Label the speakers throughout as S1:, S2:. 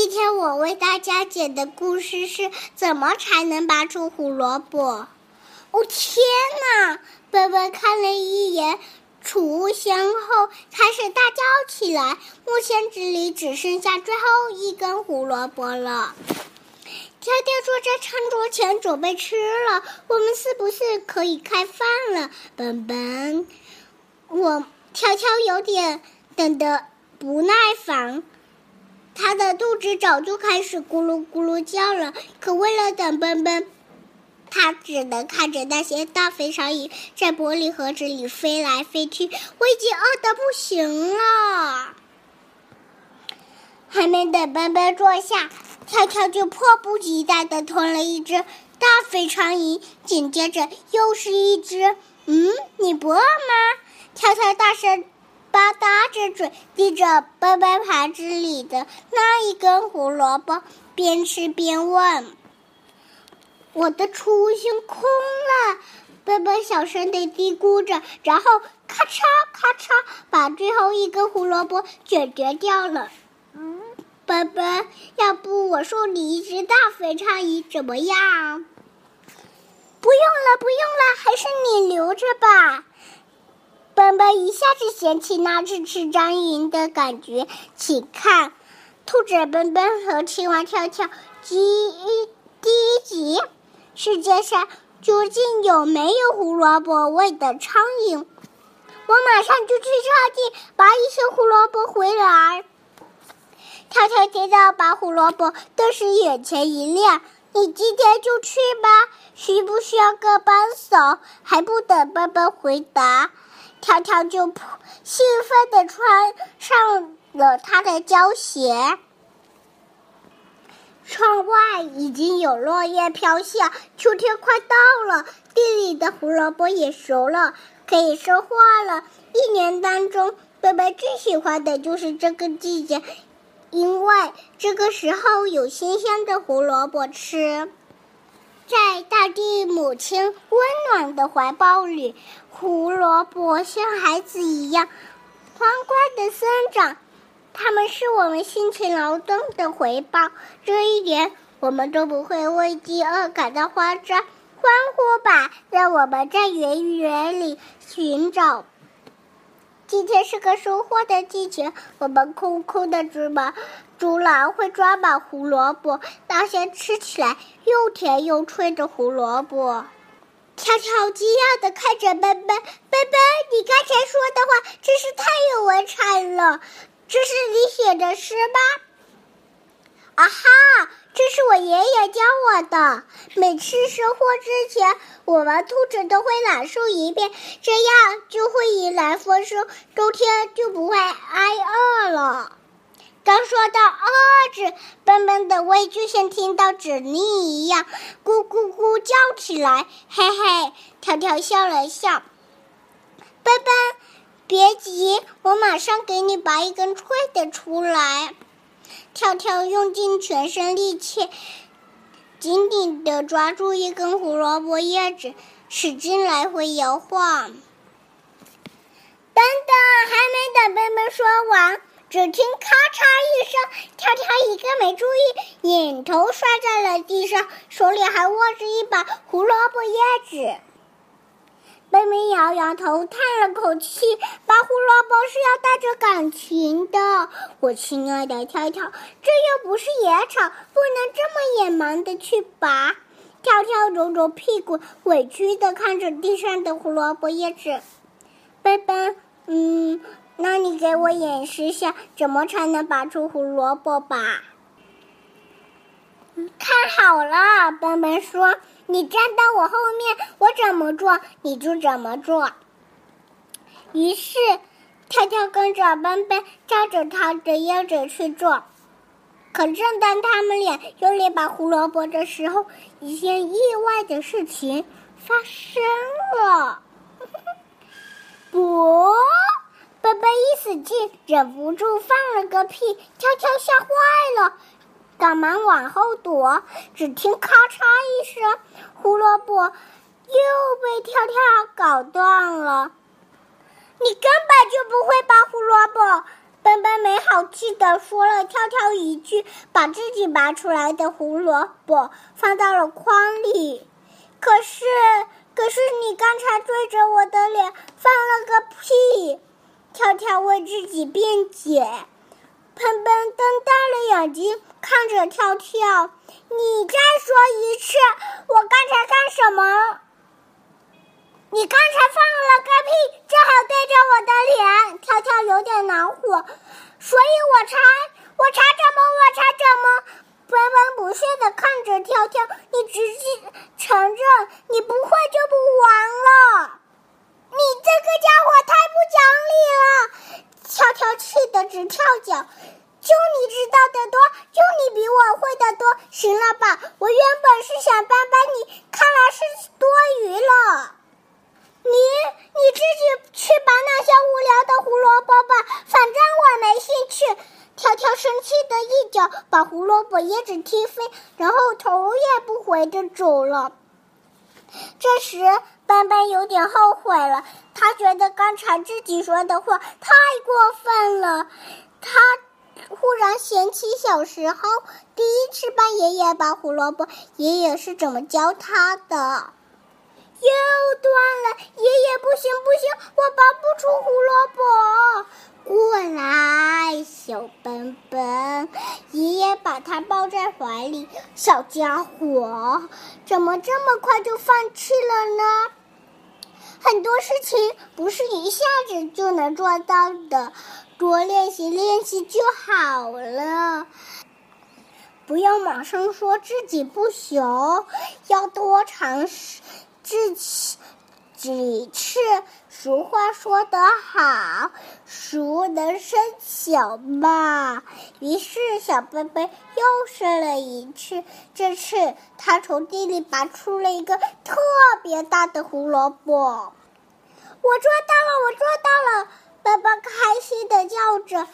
S1: 今天我为大家讲的故事是怎么才能拔出胡萝卜？哦天哪！笨笨看了一眼储物箱后，开始大叫起来。目前这里只剩下最后一根胡萝卜了。跳跳坐在餐桌前准备吃了，我们是不是可以开饭了？笨笨，我跳跳有点等得不耐烦。他的肚子早就开始咕噜咕噜叫了，可为了等笨笨，他只能看着那些大肥肠蚁在玻璃盒子里飞来飞去。我已经饿得不行了，还没等笨笨坐下，跳跳就迫不及待地吞了一只大肥肠蚁，紧接着又是一只。嗯，你不饿吗？跳跳大声。吧嗒着嘴，递着笨笨盘子里的那一根胡萝卜，边吃边问：“我的储物箱空了。”笨笨小声的嘀咕着，然后咔嚓咔嚓把最后一根胡萝卜解决掉了。嗯，笨笨，要不我送你一只大肥肠蚁怎么样？不用了，不用了，还是你留着吧。笨笨一下子嫌弃那只吃章鱼的感觉，请看，兔子笨笨和青蛙跳跳第一第一集，世界上究竟有没有胡萝卜味的苍蝇？我马上就去超地拔一些胡萝卜回来。跳跳接到拔胡萝卜，顿时眼前一亮。你今天就去吧，需不需要个帮手？还不等笨笨回答。跳跳就兴奋地穿上了他的胶鞋。窗外已经有落叶飘下，秋天快到了，地里的胡萝卜也熟了，可以收获了。一年当中，贝贝最喜欢的就是这个季节，因为这个时候有新鲜的胡萝卜吃。在大地母亲温暖的怀抱里，胡萝卜像孩子一样欢快的生长。它们是我们辛勤劳动的回报，这一点我们都不会为饥饿感到慌张。欢呼吧，让我们在园园里寻找。今天是个收获的季节，我们空空的竹毛竹篮会装满胡萝卜，大些吃起来又甜又脆的胡萝卜。跳跳惊讶的看着笨笨，笨笨，你刚才说的话真是太有文采了，这是你写的诗吗？啊哈！这是我爷爷教我的。每次收获之前，我们兔子都会朗诵一遍，这样就会迎来丰收，冬天就不会挨饿了。刚说到“饿”字，笨笨的胃就像听到指令一样，咕咕咕叫起来。嘿嘿，跳跳笑了笑。笨笨，别急，我马上给你拔一根脆的出来。跳跳用尽全身力气，紧紧地抓住一根胡萝卜叶子，使劲来回摇晃。等等，还没等笨笨说完，只听咔嚓一声，跳跳一个没注意，引头摔在了地上，手里还握着一把胡萝卜叶子。笨笨摇摇头，叹了口气：“拔胡萝卜是要带着感情的，我亲爱的跳跳，这又不是野草，不能这么野蛮的去拔。”跳跳揉揉屁股，委屈的看着地上的胡萝卜叶子。笨笨，嗯，那你给我演示下，怎么才能拔出胡萝卜吧？看好了，笨笨说。你站到我后面，我怎么做你就怎么做。于是，跳跳跟着笨笨照着他的样子去做。可正当他们俩用力拔胡萝卜的时候，一件意外的事情发生了。不，笨笨一使劲，忍不住放了个屁，跳跳吓坏了。赶忙往后躲，只听咔嚓一声，胡萝卜又被跳跳搞断了。你根本就不会拔胡萝卜，笨笨没好气的说了跳跳一句，把自己拔出来的胡萝卜放到了筐里。可是，可是你刚才对着我的脸放了个屁！跳跳为自己辩解。笨笨瞪大了眼睛看着跳跳，你再说一次，我刚才干什么？你刚才放了个屁，正好对着我的脸。跳跳有点恼火，所以我才，我才怎么，我才怎么？笨笨不屑的看着跳跳，你直接承认，你不会就不玩了。你这个家伙太不讲理了！跳跳气得直跳脚，就你知道的多，就你比我会的多，行了吧？我原本是想帮帮你，看来是多余了。你你自己去拔那些无聊的胡萝卜吧，反正我没兴趣。跳跳生气的一脚把胡萝卜叶子踢飞，然后头也不回的走了。这时，斑斑有点后悔了，他觉得刚才自己说的话太过分了。他忽然想起小时候第一次帮爷爷拔胡萝卜，爷爷是怎么教他的。又断了，爷爷不行不行，我拔不出胡萝卜。过来，小笨笨，爷爷把他抱在怀里。小家伙，怎么这么快就放弃了呢？很多事情不是一下子就能做到的，多练习练习就好了。不要马上说自己不行，要多尝试。几几次？俗话说得好，熟能生巧吧。于是小贝贝又试了一次，这次他从地里拔出了一个特别大的胡萝卜。我做到了，我做到了！贝贝开心的叫着：“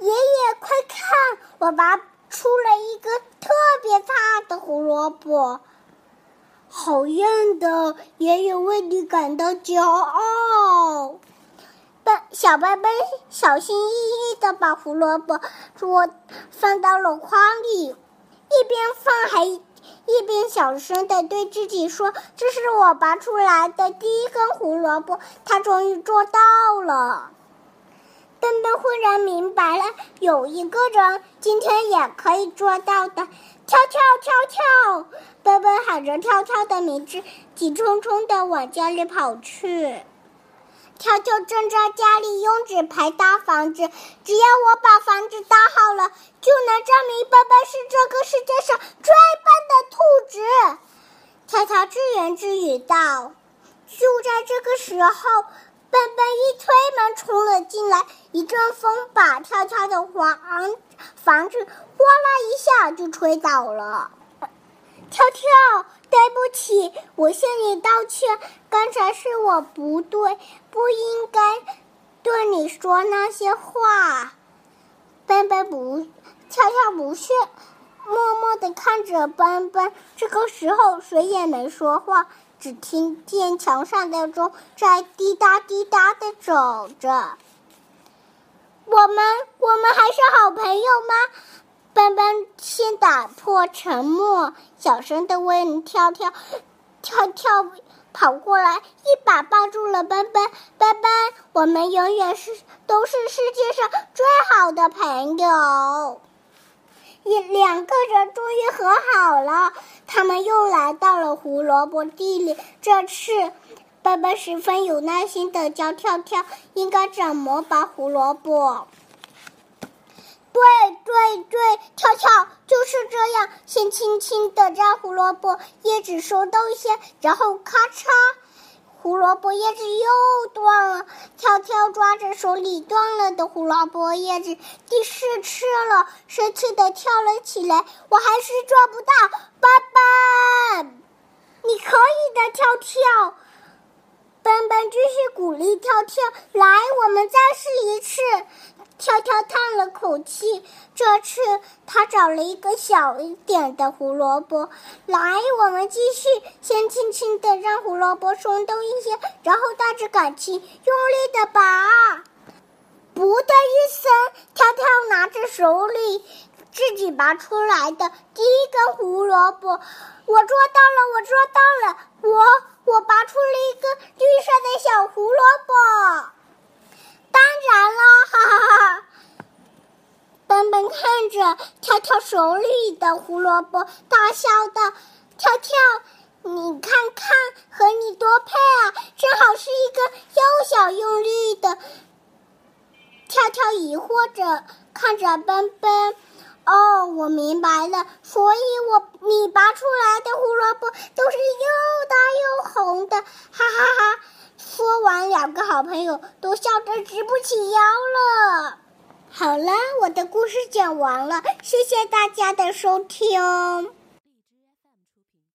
S1: 爷爷，快看，我拔出了一个特别大的胡萝卜！”好样的，爷爷为你感到骄傲。笨小贝贝小心翼翼的把胡萝卜做放到了筐里，一边放还一边小声的对自己说：“这是我拔出来的第一根胡萝卜，他终于做到了。”笨笨忽然明白了，有一个人今天也可以做到的。跳跳跳跳，笨笨喊着跳跳的名字，急匆匆的往家里跑去。跳跳正在家里用纸牌搭房子，只要我把房子搭好了，就能证明笨笨是这个世界上最笨的兔子。跳跳自言自语道。就在这个时候。笨笨一推门冲了进来，一阵风把跳跳的房房子哗啦一下就吹倒了。跳跳，对不起，我向你道歉，刚才是我不对，不应该对你说那些话。笨笨不，跳跳不屑，默默的看着笨笨。这个时候，谁也没说话。只听见墙上的钟在滴答滴答的走着。我们，我们还是好朋友吗？斑斑先打破沉默，小声的问跳跳。跳跳跑过来，一把抱住了斑斑。斑斑，我们永远是都是世界上最好的朋友。一两个人终于和好了，他们又来到了胡萝卜地里。这次，笨笨十分有耐心的教跳跳应该怎么拔胡萝卜。对对对，跳跳就是这样，先轻轻的摘胡萝卜叶子收动些，然后咔嚓。胡萝卜叶子又断了，跳跳抓着手里断了的胡萝卜叶子，第四次了，生气的跳了起来。我还是抓不到，爸爸，你可以的，跳跳。笨笨继续鼓励跳跳，来，我们再试一次。跳跳叹了口气，这次他找了一个小一点的胡萝卜。来，我们继续，先轻轻的让胡萝卜松动一些，然后带着感情用力的拔。不的一声，跳跳拿着手里自己拔出来的第一根胡萝卜，我捉到了，我捉到了，我我拔出了一个绿色的小胡萝卜。当然了，哈哈哈！笨笨看着跳跳手里的胡萝卜，大笑道：“跳跳，你看看，和你多配啊！正好是一个又小又绿的。”跳跳疑惑着看着奔奔，哦，我明白了，所以我你拔出来的胡萝卜都是又大又红的，哈哈哈！说完，两个好朋友都笑得直不起腰了。好了，我的故事讲完了，谢谢大家的收听。